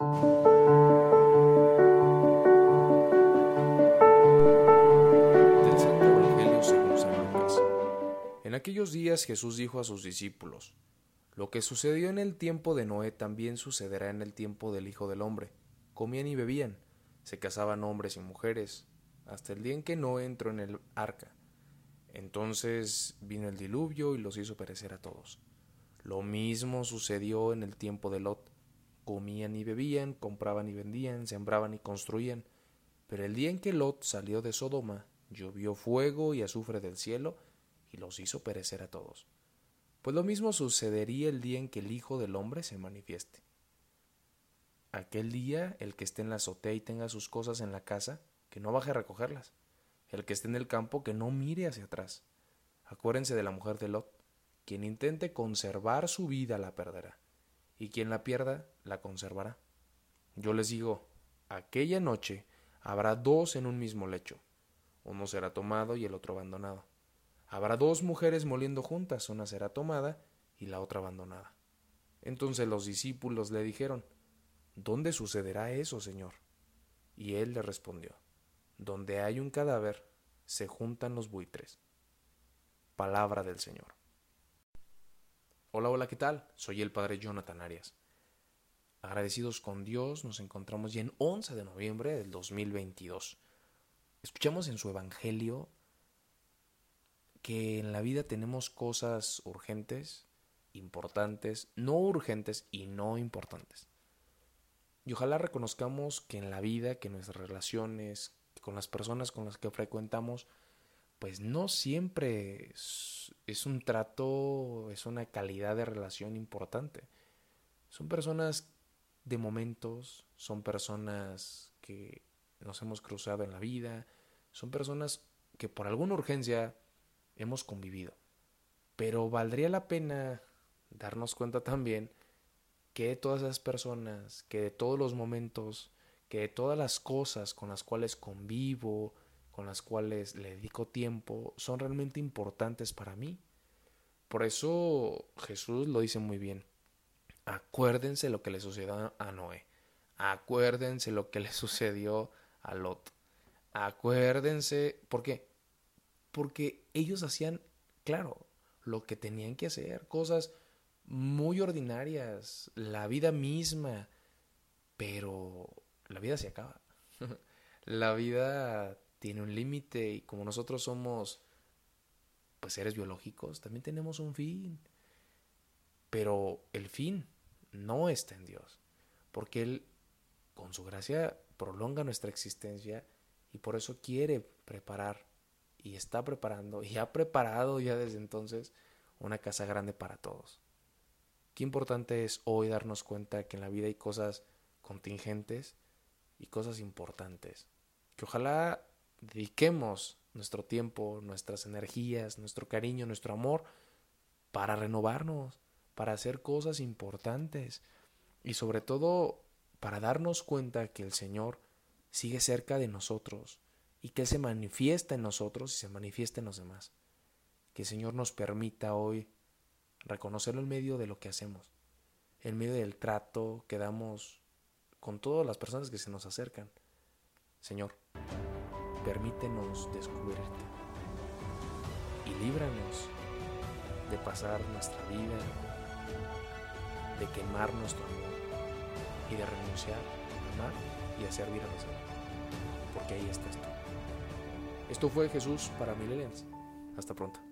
Del Santo Evangelio según San Lucas. En aquellos días Jesús dijo a sus discípulos, Lo que sucedió en el tiempo de Noé también sucederá en el tiempo del Hijo del Hombre. Comían y bebían, se casaban hombres y mujeres, hasta el día en que Noé entró en el arca. Entonces vino el diluvio y los hizo perecer a todos. Lo mismo sucedió en el tiempo de Lot. Comían y bebían, compraban y vendían, sembraban y construían. Pero el día en que Lot salió de Sodoma, llovió fuego y azufre del cielo y los hizo perecer a todos. Pues lo mismo sucedería el día en que el Hijo del Hombre se manifieste. Aquel día, el que esté en la azotea y tenga sus cosas en la casa, que no baje a recogerlas. El que esté en el campo, que no mire hacia atrás. Acuérdense de la mujer de Lot. Quien intente conservar su vida la perderá, y quien la pierda la conservará. Yo les digo, aquella noche habrá dos en un mismo lecho. Uno será tomado y el otro abandonado. Habrá dos mujeres moliendo juntas, una será tomada y la otra abandonada. Entonces los discípulos le dijeron, ¿Dónde sucederá eso, Señor? Y él le respondió, Donde hay un cadáver, se juntan los buitres. Palabra del Señor. Hola, hola, ¿qué tal? Soy el Padre Jonathan Arias. Agradecidos con Dios, nos encontramos ya en 11 de noviembre del 2022. Escuchamos en su Evangelio que en la vida tenemos cosas urgentes, importantes, no urgentes y no importantes. Y ojalá reconozcamos que en la vida, que nuestras relaciones, con las personas con las que frecuentamos, pues no siempre es, un trato, es una calidad de relación importante. Son personas de momentos, son personas que nos hemos cruzado en la vida, son personas que por alguna urgencia hemos convivido. Pero valdría la pena darnos cuenta también que de todas esas personas, que de todos los momentos, que de todas las cosas con las cuales convivo, con las cuales le dedico tiempo, son realmente importantes para mí. Por eso Jesús lo dice muy bien. Acuérdense lo que le sucedió a Noé. Acuérdense lo que le sucedió a Lot. Acuérdense, ¿por qué? Porque ellos hacían, claro, lo que tenían que hacer, cosas muy ordinarias, la vida misma, pero la vida se acaba. la vida tiene un límite y como nosotros somos pues seres biológicos, también tenemos un fin. Pero el fin no está en Dios, porque Él con su gracia prolonga nuestra existencia y por eso quiere preparar y está preparando y ha preparado ya desde entonces una casa grande para todos. Qué importante es hoy darnos cuenta que en la vida hay cosas contingentes y cosas importantes. Que ojalá dediquemos nuestro tiempo, nuestras energías, nuestro cariño, nuestro amor para renovarnos, para hacer cosas importantes y sobre todo para darnos cuenta que el Señor sigue cerca de nosotros y que Él se manifiesta en nosotros y se manifiesta en los demás. Que el Señor nos permita hoy reconocerlo en medio de lo que hacemos, en medio del trato que damos con todas las personas que se nos acercan. Señor, permítenos descubrirte y líbranos de pasar nuestra vida, de quemar nuestro amor y de renunciar a amar y a servir a los demás, porque ahí estás tú. Esto fue Jesús para Millennials. Hasta pronto.